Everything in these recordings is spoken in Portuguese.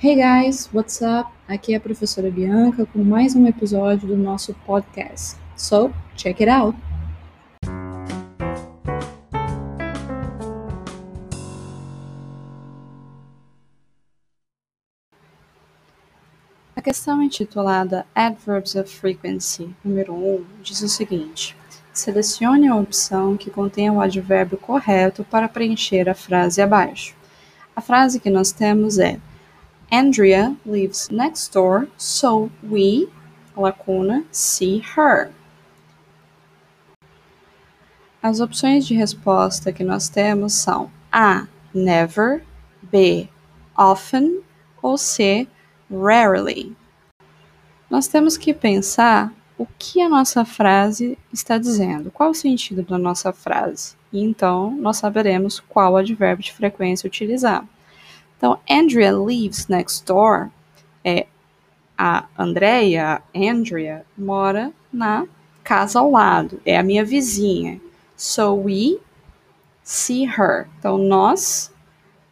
Hey guys, what's up? Aqui é a professora Bianca com mais um episódio do nosso podcast. So, check it out! A questão intitulada Adverbs of Frequency, número 1, diz o seguinte: selecione a opção que contém o advérbio correto para preencher a frase abaixo. A frase que nós temos é Andrea lives next door, so we, lacuna, see her. As opções de resposta que nós temos são A. Never, B. Often ou C. Rarely. Nós temos que pensar o que a nossa frase está dizendo, qual o sentido da nossa frase. E então nós saberemos qual advérbio de frequência utilizar. Então, Andrea lives next door. É a Andrea, Andrea, mora na casa ao lado. É a minha vizinha. So we see her. Então, nós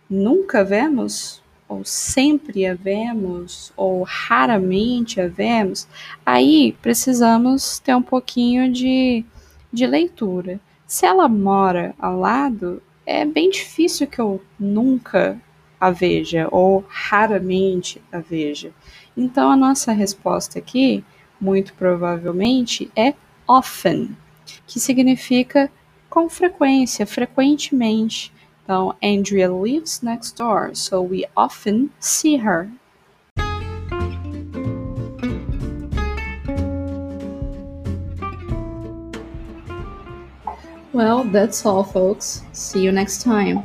nunca vemos, ou sempre a vemos, ou raramente a vemos. Aí precisamos ter um pouquinho de, de leitura. Se ela mora ao lado, é bem difícil que eu nunca a veja ou raramente a veja. Então a nossa resposta aqui, muito provavelmente, é often, que significa com frequência, frequentemente. Então, Andrea lives next door, so we often see her. Well, that's all, folks. See you next time.